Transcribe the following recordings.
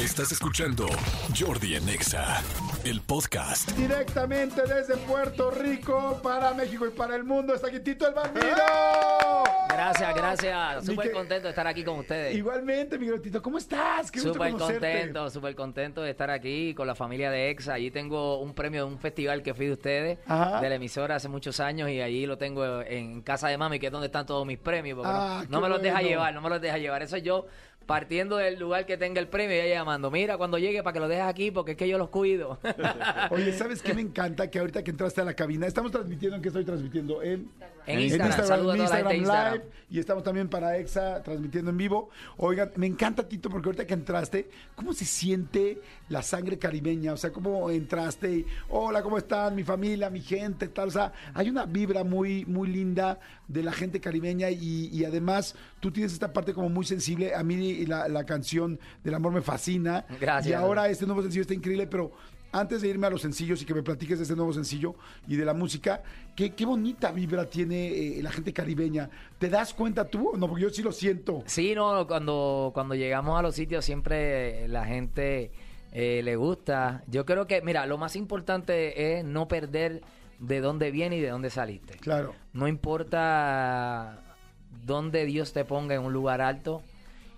Estás escuchando Jordi en Exa, el podcast. Directamente desde Puerto Rico para México y para el mundo está aquí Tito el Bambino. Gracias, gracias. Mi Súper que- contento de estar aquí con ustedes. Igualmente, mi Tito, ¿cómo estás? Qué Súper contento, súper contento de estar aquí con la familia de EXA. Allí tengo un premio de un festival que fui de ustedes, Ajá. de la emisora hace muchos años, y allí lo tengo en casa de mami, que es donde están todos mis premios. Porque Ah, no, me los deja llevar, no me los deja llevar. Eso yo partiendo del lugar que tenga el premio y ella llamando, mira, cuando llegue para que lo dejes aquí, porque es que yo los cuido. Oye, ¿sabes qué me encanta? Que ahorita que entraste a la cabina, estamos transmitiendo, ¿en qué estoy transmitiendo? En, En Instagram, en Instagram. Live, y estamos también para EXA transmitiendo en vivo. Oigan, me encanta, Tito, porque ahorita que entraste, ¿cómo se siente la sangre caribeña? O sea, ¿cómo entraste? Y, Hola, ¿cómo están? Mi familia, mi gente, tal. O sea, hay una vibra muy, muy linda de la gente caribeña y, y además tú tienes esta parte como muy sensible. A mí la, la canción del amor me fascina. Gracias. Y ahora este nuevo sencillo está increíble, pero antes de irme a los sencillos y que me platiques de este nuevo sencillo y de la música, qué, qué bonita vibra tiene eh, la gente caribeña. ¿Te das cuenta tú? No, porque yo sí lo siento. Sí, no, cuando, cuando llegamos a los sitios siempre la gente eh, le gusta. Yo creo que, mira, lo más importante es no perder de dónde viene y de dónde saliste. Claro. No importa dónde Dios te ponga en un lugar alto,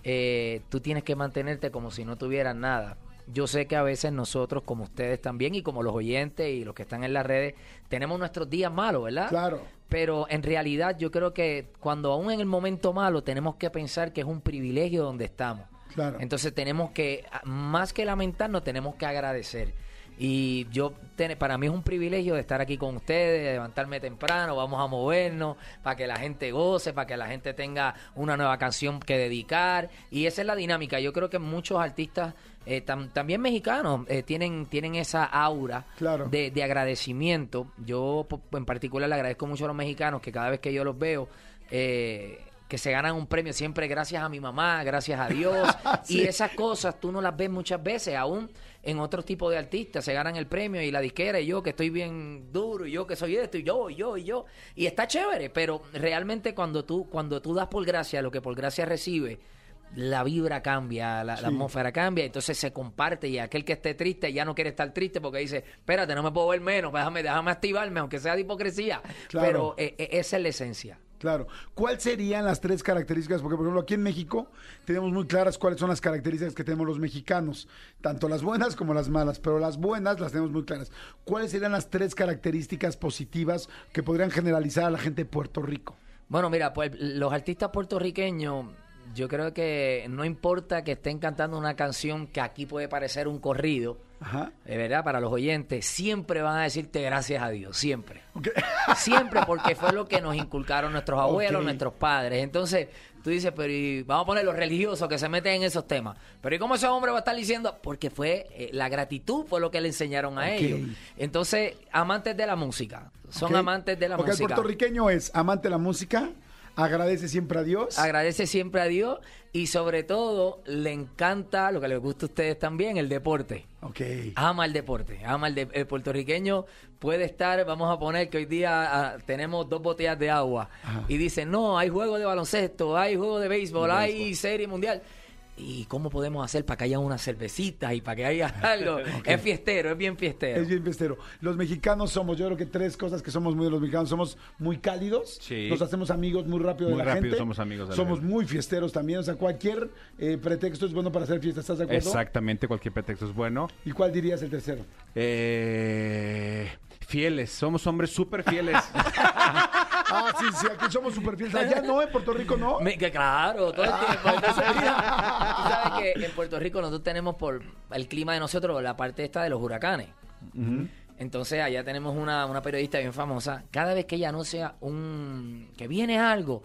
eh, tú tienes que mantenerte como si no tuvieras nada. Yo sé que a veces nosotros, como ustedes también, y como los oyentes y los que están en las redes, tenemos nuestros días malos, ¿verdad? Claro. Pero en realidad yo creo que cuando aún en el momento malo tenemos que pensar que es un privilegio donde estamos. Claro. Entonces tenemos que, más que lamentarnos, tenemos que agradecer. Y yo, para mí es un privilegio de estar aquí con ustedes, de levantarme temprano, vamos a movernos, para que la gente goce, para que la gente tenga una nueva canción que dedicar. Y esa es la dinámica. Yo creo que muchos artistas, eh, tam- también mexicanos, eh, tienen, tienen esa aura Claro. de, de agradecimiento. Yo en particular le agradezco mucho a los mexicanos que cada vez que yo los veo, eh, que se ganan un premio siempre gracias a mi mamá, gracias a Dios. Sí. Y esas cosas tú no las ves muchas veces, aún en otro tipo de artistas se ganan el premio y la disquera y yo que estoy bien duro y yo que soy esto y yo y yo y yo. Y está chévere, pero realmente cuando tú, cuando tú das por gracia lo que por gracia recibe, la vibra cambia, la, atmósfera cambia, entonces se comparte y aquel que esté triste ya no quiere estar triste porque dice, espérate, no me puedo ver menos, déjame, déjame activarme, aunque sea de hipocresía. Claro. Pero eh, eh, esa es la esencia. Claro. ¿Cuáles serían las tres características? Porque, por ejemplo, aquí en México tenemos muy claras cuáles son las características que tenemos los mexicanos, tanto las buenas como las malas, pero las buenas las tenemos muy claras. ¿Cuáles serían las tres características positivas que podrían generalizar a la gente de Puerto Rico? Bueno, mira, pues los artistas puertorriqueños, yo creo que no importa que estén cantando una canción que aquí puede parecer un corrido, Ajá. de verdad, para los oyentes, siempre van a decirte gracias a Dios, siempre. Siempre, porque fue lo que nos inculcaron nuestros abuelos, nuestros padres. Entonces, tú dices, pero y vamos a poner los religiosos que se meten en esos temas. Pero ¿y cómo ese hombre va a estar diciendo? Porque fue eh, la gratitud fue lo que le enseñaron a ellos. Entonces, amantes de la música. Son amantes de la Ok, el música. puertorriqueño es amante de la música, agradece siempre a Dios. agradece siempre a Dios y sobre todo le encanta lo que les gusta a ustedes también, el deporte. ok. Ama el deporte, ama el, de- el puertorriqueño puede estar, vamos a poner que hoy día ah, tenemos dos botellas de agua Ajá. y dice, no, hay juego de baloncesto, hay juego de béisbol, hay serie mundial. ¿Y cómo podemos hacer para que haya unas cervecitas y para que haya algo? Es fiestero, es bien fiestero. Es bien fiestero. Los mexicanos somos, yo creo que tres cosas que somos muy de los mexicanos. Somos muy cálidos. Sí. Nos hacemos amigos muy rápido Muy de la rápido gente. somos amigos de la Somos muy fiesteros también. O sea, cualquier eh, pretexto es bueno para hacer fiesta. ¿Estás de acuerdo? Exactamente, cualquier pretexto es bueno. ¿Y cuál dirías el tercero? Eh, fieles, somos hombres súper fieles. Ah, sí, sí, aquí somos súper fieles. Allá no, en Puerto Rico no. Me- que claro, todo el tiempo. Entonces, mira, tú sabes que en Puerto Rico nosotros tenemos por el clima de nosotros la parte esta de los huracanes. Entonces allá tenemos una, una periodista bien famosa. Cada vez que ella anuncia un que viene algo,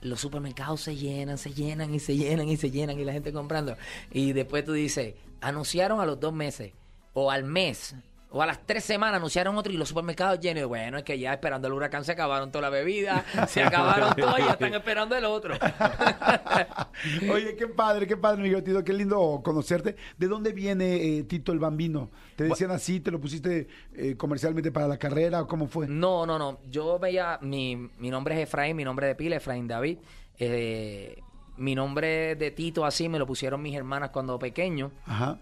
los supermercados se llenan, se llenan y se llenan y se llenan y la gente comprando. Y después tú dices, anunciaron a los dos meses o al mes. O a las tres semanas anunciaron otro y los supermercados llenos. Y Bueno, es que ya esperando el huracán se acabaron toda la bebida, se acabaron todo y ya están esperando el otro. Oye, qué padre, qué padre, Miguel Tito, qué lindo conocerte. ¿De dónde viene eh, Tito el Bambino? ¿Te decían así? ¿Te lo pusiste eh, comercialmente para la carrera o cómo fue? No, no, no. Yo veía, mi, mi nombre es Efraín, mi nombre de pila, Efraín David. Eh, mi nombre de Tito así me lo pusieron mis hermanas cuando pequeño. Ajá.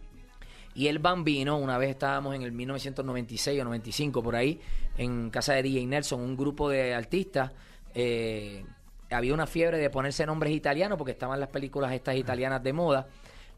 Y el Bambino, una vez estábamos en el 1996 o 95 por ahí, en casa de DJ Nelson, un grupo de artistas. eh, había una fiebre de ponerse nombres italianos porque estaban las películas estas italianas de moda.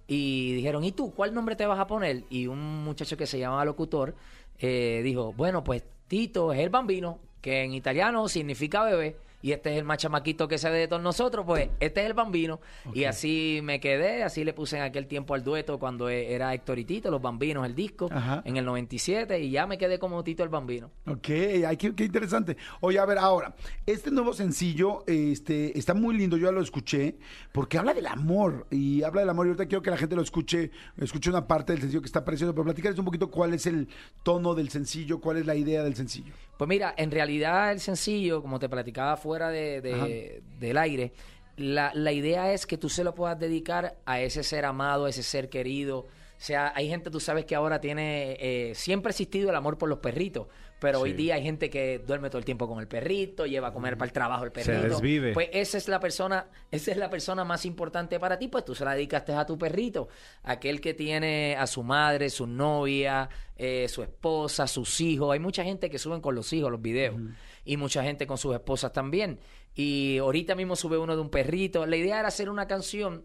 Y dijeron, ¿y tú cuál nombre te vas a poner? Y un muchacho que se llamaba locutor eh, dijo, bueno, pues Tito es el Bambino, que en italiano significa bebé. Y este es el más chamaquito que se ve de todos nosotros, pues este es el bambino. Y así me quedé, así le puse en aquel tiempo al dueto cuando e- era Héctor y Tito, los bambinos, el disco, Ajá. en el 97, y ya me quedé como Tito el bambino. Ok, ay, qué, qué interesante. Oye, a ver, ahora, este nuevo sencillo este, está muy lindo, yo ya lo escuché, porque habla del amor, y habla del amor, y ahorita quiero que la gente lo escuche, escuche una parte del sencillo que está precioso, pero platícales un poquito cuál es el tono del sencillo, cuál es la idea del sencillo. Pues mira, en realidad el sencillo, como te platicaba fuera de, de- del aire, la, la idea es que tú se lo puedas dedicar a ese ser amado, a ese ser querido. O sea, hay gente, tú sabes que ahora tiene, eh, siempre ha existido el amor por los perritos, pero hoy día hay gente que duerme todo el tiempo con el perrito, lleva a comer para el trabajo el perrito. desvive. Pues esa es la persona, esa es la persona más importante para ti, pues tú se la dedicaste a tu perrito, aquel que tiene a su madre, su novia, eh, su esposa, sus hijos. Hay mucha gente que suben con los hijos los videos y mucha gente con sus esposas también. Y ahorita mismo sube uno de un perrito. La idea era hacer una canción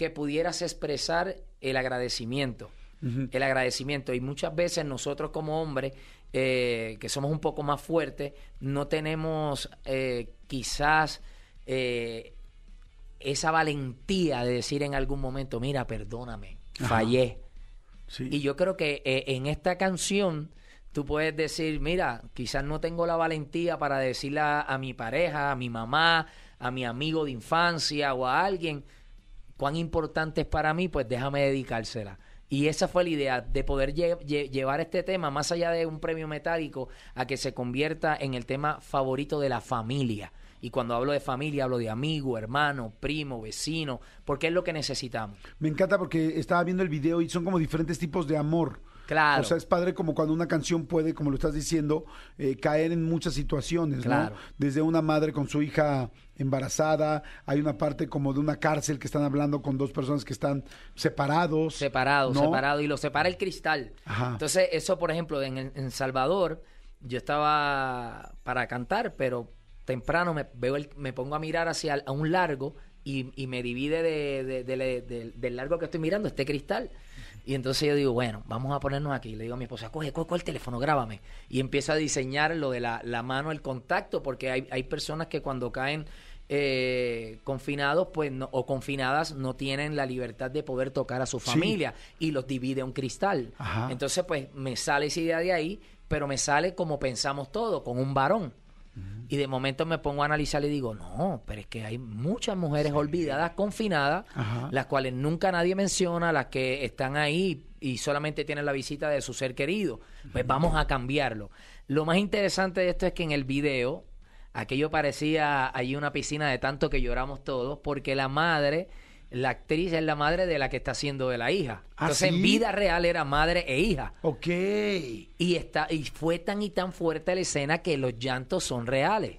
que pudieras expresar el agradecimiento. El agradecimiento. Y muchas veces nosotros como hombres, eh, que somos un poco más fuertes, no tenemos eh, quizás eh, esa valentía de decir en algún momento, mira, perdóname, fallé. Sí. Y yo creo que eh, en esta canción tú puedes decir, mira, quizás no tengo la valentía para decirle a, a mi pareja, a mi mamá, a mi amigo de infancia o a alguien cuán importante es para mí, pues déjame dedicársela. Y esa fue la idea, de poder lle- lle- llevar este tema, más allá de un premio metálico, a que se convierta en el tema favorito de la familia. Y cuando hablo de familia, hablo de amigo, hermano, primo, vecino, porque es lo que necesitamos. Me encanta porque estaba viendo el video y son como diferentes tipos de amor. Claro. O sea, es padre como cuando una canción puede, como lo estás diciendo, eh, caer en muchas situaciones, Claro. ¿no? Desde una madre con su hija embarazada, hay una parte como de una cárcel que están hablando con dos personas que están separados. Separado, ¿no? separado. Y lo separa el cristal. Ajá. Entonces, eso, por ejemplo, en, en Salvador, yo estaba para cantar, pero temprano me, veo el- me pongo a mirar hacia a un largo y, y me divide de, de- de- de- de- del largo que estoy mirando, este cristal. Y entonces yo digo, bueno, vamos a ponernos aquí. Le digo a mi esposa, coge, coge, coge el teléfono, grábame. Y empiezo a diseñar lo de la, la mano, el contacto, porque hay, hay personas que cuando caen eh, confinados pues no- o confinadas no tienen la libertad de poder tocar a su Sí. familia y los divide un cristal. Ajá. Entonces pues me sale esa idea de ahí, pero me sale como pensamos todos, con un varón. Y de momento me pongo a analizar y digo, no, pero es que hay muchas mujeres olvidadas, confinadas, Ajá. las cuales nunca nadie menciona, las que están ahí y solamente tienen la visita de su ser querido. Pues vamos a cambiarlo. Lo más interesante de esto es que en el video, aquello parecía allí una piscina de tanto que lloramos todos, porque la madre, la actriz es la madre de la que está haciendo de la hija. ¿Ah, Entonces sí? en vida real era madre e hija. Ok. Y, está, y fue tan y tan fuerte la escena que los llantos son reales.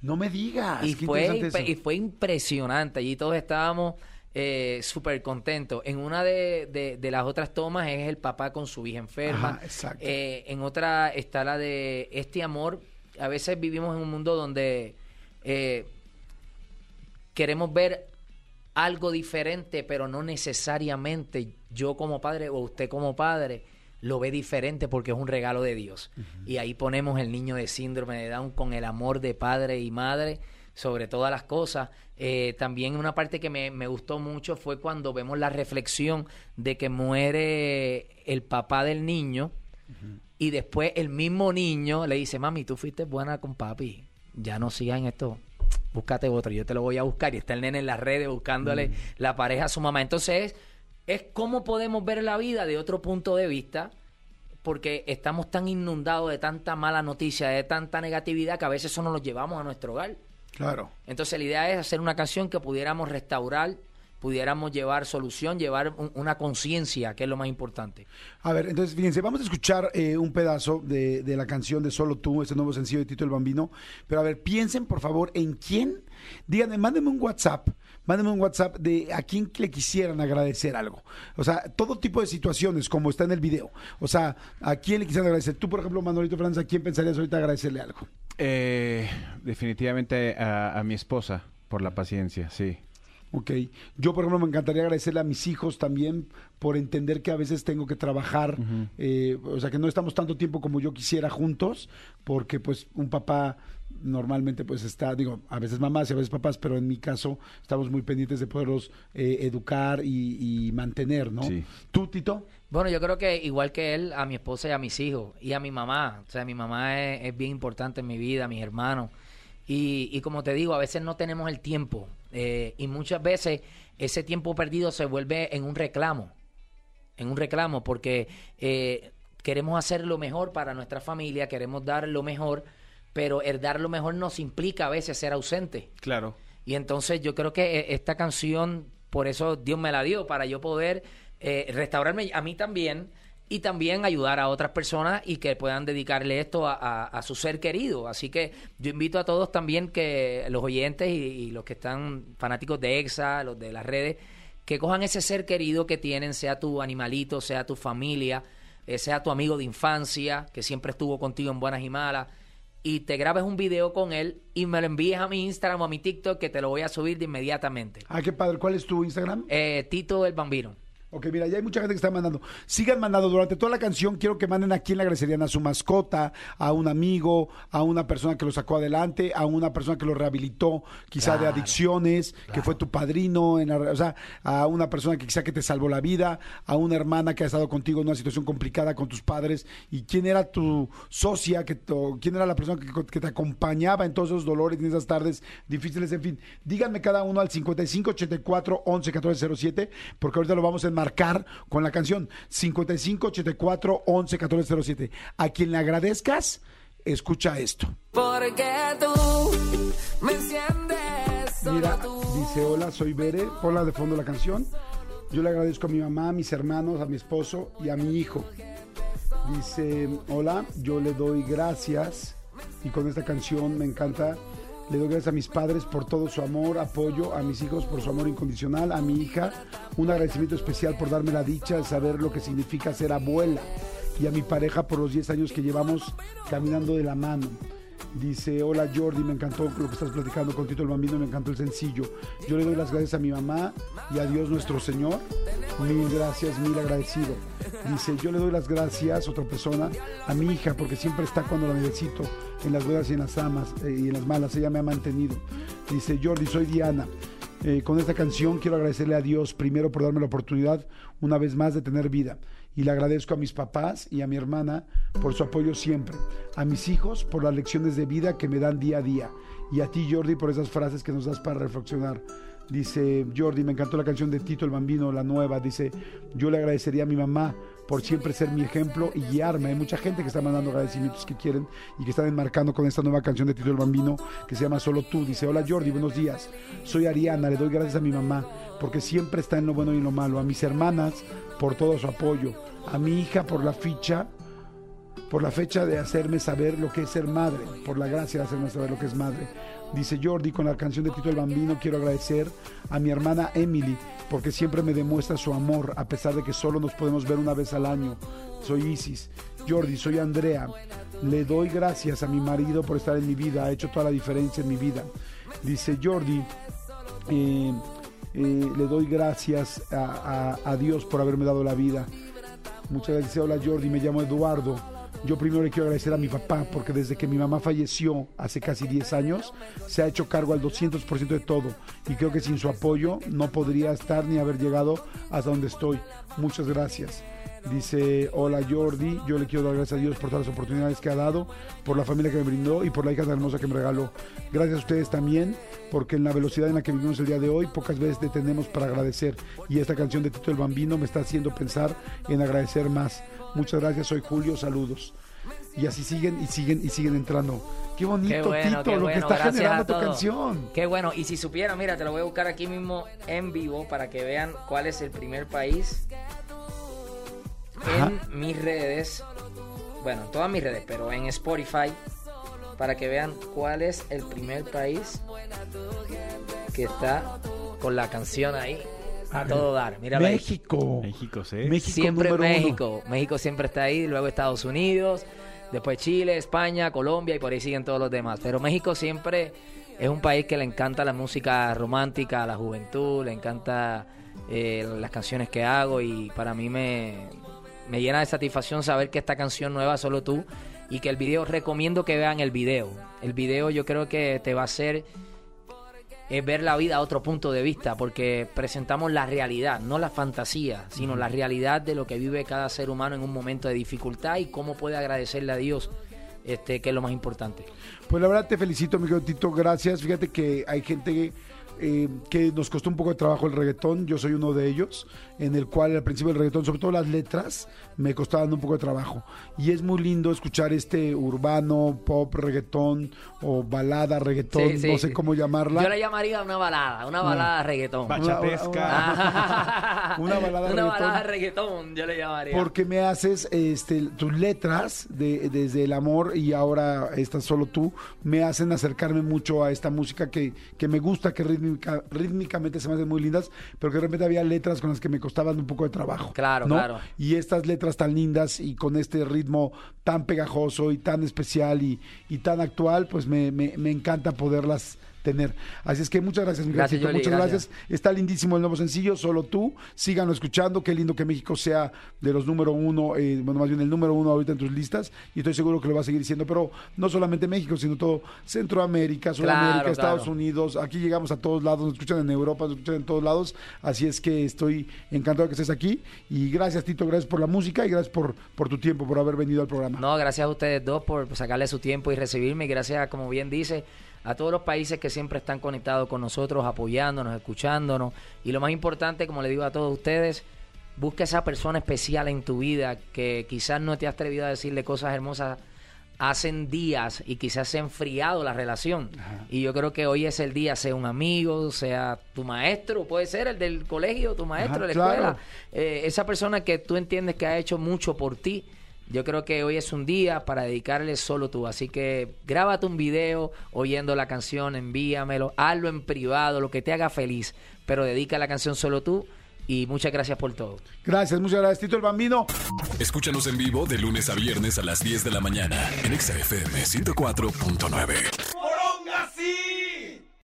No me digas. y, qué fue, eso. y fue impresionante. Allí todos estábamos eh, súper contentos. En una de, de- de las otras tomas es el papá con su hija enferma. Ajá, exacto. Eh, en otra está la de este amor. A veces vivimos en un mundo donde eh, queremos ver algo diferente, pero no necesariamente yo como padre o usted como padre lo ve diferente porque es un regalo de Dios. Y ahí ponemos el niño de síndrome de Down con el amor de padre y madre sobre todas las cosas. Eh, también una parte que me, me gustó mucho fue cuando vemos la reflexión de que muere el papá del niño y después el mismo niño le dice, mami, tú fuiste buena con papi, ya no sigas en esto, búscate otro, yo te lo voy a buscar. Y está el nene en las redes buscándole la pareja a su mamá. Entonces es, es cómo podemos ver la vida de otro punto de vista, porque estamos tan inundados de tanta mala noticia, de tanta negatividad, que a veces eso nos lo llevamos a nuestro hogar. Claro. Entonces la idea es hacer una canción que pudiéramos restaurar, pudiéramos llevar solución, llevar un- una conciencia, que es lo más importante. A ver, entonces fíjense, vamos a escuchar eh, un pedazo de, de la canción de Solo tú, ese nuevo sencillo de Tito el Bambino. Pero a ver, piensen por favor en quién. Díganme, mándenme un WhatsApp mándenme un WhatsApp de a quién le quisieran agradecer algo. O sea, todo tipo de situaciones, como está en el video. O sea, a quién le quisieran agradecer. Tú, por ejemplo, Manolito Franza, ¿a quién pensarías ahorita agradecerle algo? Eh, definitivamente a, a mi esposa por la paciencia, sí. Ok. Yo, por ejemplo, me encantaría agradecerle a mis hijos también por entender que a veces tengo que trabajar, eh, o sea, que no estamos tanto tiempo como yo quisiera juntos, porque pues un papá normalmente pues está, digo, a veces mamás y a veces papás, pero en mi caso estamos muy pendientes de poderlos eh, educar y, y mantener, ¿no? Sí. ¿Tú, Tito? Bueno, yo creo que igual que él, a mi esposa y a mis hijos y a mi mamá. O sea, mi mamá es, es bien importante en mi vida, mis hermanos. Y, y como te digo, a veces no tenemos el tiempo. Eh, y muchas veces ese tiempo perdido se vuelve en un reclamo. En un reclamo, porque eh, queremos hacer lo mejor para nuestra familia, queremos dar lo mejor, pero el dar lo mejor nos implica a veces ser ausente. Claro. Y entonces yo creo que eh, esta canción, por eso Dios me la dio, para yo poder eh, restaurarme a mí también y también ayudar a otras personas y que puedan dedicarle esto a, a- a su ser querido. Así que yo invito a todos también que los oyentes y, y los que están fanáticos de EXA, los de las redes, que cojan ese ser querido que tienen, sea tu animalito, sea tu familia, eh, sea tu amigo de infancia, que siempre estuvo contigo en buenas y malas, y te grabes un video con él y me lo envíes a mi Instagram o a mi TikTok que te lo voy a subir de inmediatamente. Ah, qué padre. ¿Cuál es tu Instagram? Eh, Tito el Bambino. Ok, mira, ya hay mucha gente que está mandando. Sigan mandando durante toda la canción. Quiero que manden a quién le agradecerían a su mascota, a un amigo, a una persona que lo sacó adelante, a una persona que lo rehabilitó, quizá de Claro, adicciones, que fue tu padrino, en la- o sea, a una persona que quizá que te salvó la vida, a una hermana que ha estado contigo en una situación complicada con tus padres. ¿Y quién era tu socia? Que, o quién era la persona que, que te acompañaba en todos esos dolores, en esas tardes difíciles? En fin, díganme cada uno al 55 84 11 14 07, porque ahorita lo vamos a enmarcar con la canción 55 84 11 14 07. A quien le agradezcas, escucha esto. Porque tú me enciendes. Mira, dice, hola, soy Bere, ponla de fondo la canción. Yo le agradezco a mi mamá, a mis hermanos, a mi esposo y a mi hijo. Dice, hola, yo le doy gracias y con esta canción me encanta. Le doy gracias a mis padres por todo su amor, apoyo, a mis hijos por su amor incondicional, a mi hija un agradecimiento especial por darme la dicha de saber lo que significa ser abuela y a mi pareja por los 10 años que llevamos caminando de la mano. Dice, hola Jordi, me encantó lo que estás platicando con Tito el Bambino, me encantó el sencillo. Yo le doy las gracias a mi mamá y a Dios nuestro Señor. Mil gracias, mil agradecido. Dice, yo le doy las gracias, otra persona, a mi hija, porque siempre está cuando la necesito, en las buenas y en las amas, eh, y en las malas, ella me ha mantenido. Dice, Jordi, soy Diana. Eh, con esta canción quiero agradecerle a Dios primero por darme la oportunidad una vez más de tener vida. Y le agradezco a mis papás y a mi hermana por su apoyo siempre. A mis hijos por las lecciones de vida que me dan día a día. Y a ti, Jordi, por esas frases que nos das para reflexionar. Dice Jordi, me encantó la canción de Tito el Bambino, la nueva. Dice, yo le agradecería a mi mamá por siempre ser mi ejemplo y guiarme. Hay mucha gente que está mandando agradecimientos que quieren y que están enmarcando con esta nueva canción de Tito el Bambino que se llama Solo tú. Dice, hola Jordi, buenos días. Soy Ariana, le doy gracias a mi mamá porque siempre está en lo bueno y en lo malo. A mis hermanas por todo su apoyo. A mi hija por la ficha por la fecha de hacerme saber lo que es ser madre, por la gracia de hacerme saber lo que es madre. Dice Jordi, con la canción de Tito el Bambino quiero agradecer a mi hermana Emily, porque siempre me demuestra su amor, a pesar de que solo nos podemos ver una vez al año. Soy Isis. Jordi, soy Andrea. Le doy gracias a mi marido por estar en mi vida, ha hecho toda la diferencia en mi vida. Dice Jordi, eh, eh, le doy gracias a, a- Dios por haberme dado la vida. Muchas gracias. Hola Jordi, me llamo Eduardo. Yo primero le quiero agradecer a mi papá porque desde que mi mamá falleció hace casi 10 años se ha hecho cargo al 200% de todo y creo que sin su apoyo no podría estar ni haber llegado hasta donde estoy. Muchas gracias. Dice, hola Jordi, yo le quiero dar gracias a Dios por todas las oportunidades que ha dado, por la familia que me brindó y por la hija tan hermosa que me regaló. Gracias a ustedes también, porque en la velocidad en la que vivimos el día de hoy, pocas veces detenemos para agradecer. Y esta canción de Tito el Bambino me está haciendo pensar en agradecer más. Muchas gracias, soy Julio, saludos. Y así siguen y siguen y siguen entrando. Qué bonito, Qué bueno, Tito, qué lo bueno. que está generando tu canción. Qué bueno. Y si supiera, mira, te lo voy a buscar aquí mismo en vivo para que vean cuál es el primer país Ajá. en mis redes. Bueno, en todas mis redes, pero en Spotify. Para que vean cuál es el primer país que está con la canción ahí. A todo dar. Ahí. México. México, sí. México Siempre uno. México. México siempre está ahí, luego Estados Unidos, después Chile, España, Colombia y por ahí siguen todos los demás. Pero México siempre es un país que le encanta la música romántica a la juventud, le encanta eh, las canciones que hago y para mí me, me llena de satisfacción saber que esta canción nueva solo tú y que el video, recomiendo que vean el video. El video yo creo que te va a hacer es ver la vida a otro punto de vista, porque presentamos la realidad, no la fantasía, sino la realidad de lo que vive cada ser humano en un momento de dificultad y cómo puede agradecerle a Dios, este, que es lo más importante. Pues la verdad te felicito, mi querido gracias. Fíjate que hay gente eh, que nos costó un poco de trabajo el reggaetón, yo soy uno de ellos, en el cual al principio el reggaetón, sobre todo las letras, me costaban un poco de trabajo. Y es muy lindo escuchar este urbano, pop, reggaetón o balada, reggaetón, Sí, sí, no sé cómo llamarla. Yo le llamaría una balada, una balada de reggaetón. Bachatesca. Una balada de Una reggaetón. balada de reggaetón, yo le llamaría. Porque me haces este, tus letras de, desde el amor y ahora estás solo tú, me hacen acercarme mucho a esta música que, que me gusta, que rítmica- rítmicamente se me hacen muy lindas, pero que de repente había letras con las que me costaban un poco de trabajo. Claro, ¿no? claro. Y estas letras tan lindas y con este ritmo tan pegajoso y tan especial y, y tan actual, pues me, me- me encanta poderlas tener. Así es que muchas gracias, mi Gracias, Yoli, muchas gracias. gracias. Está lindísimo el nuevo sencillo, solo tú. Síganlo escuchando. Qué lindo que México sea de los número uno, eh, bueno, más bien el número uno ahorita en tus listas. Y estoy seguro que lo va a seguir siendo. Pero no solamente México, sino todo Centroamérica, Sudamérica, Claro, Estados claro. Unidos. Aquí llegamos a todos lados, nos escuchan en Europa, nos escuchan en todos lados. Así es que estoy encantado de que estés aquí. Y gracias, Tito, gracias por la música y gracias por, por tu tiempo, por haber venido al programa. No, gracias a ustedes dos por sacarle su tiempo y recibirme. Y gracias, como bien dice, a todos los países que siempre están conectados con nosotros, apoyándonos, escuchándonos. Y lo más importante, como le digo a todos ustedes, busca esa persona especial en tu vida que quizás no te has atrevido a decirle cosas hermosas hacen días y quizás se ha enfriado la relación. Y yo creo que hoy es el día, sea un amigo, sea tu maestro, puede ser el del colegio, tu maestro Ajá, de la claro. escuela, eh, esa persona que tú entiendes que ha hecho mucho por ti. Yo creo que hoy es un día para dedicarle solo tú. Así que grábate un video oyendo la canción, envíamelo, hazlo en privado, lo que te haga feliz. Pero dedica la canción solo tú. Y muchas gracias por todo. Gracias, muchas gracias, Tito el Bambino. Escúchanos en vivo de lunes a viernes a las 10 de la mañana en Exa FM 104.9.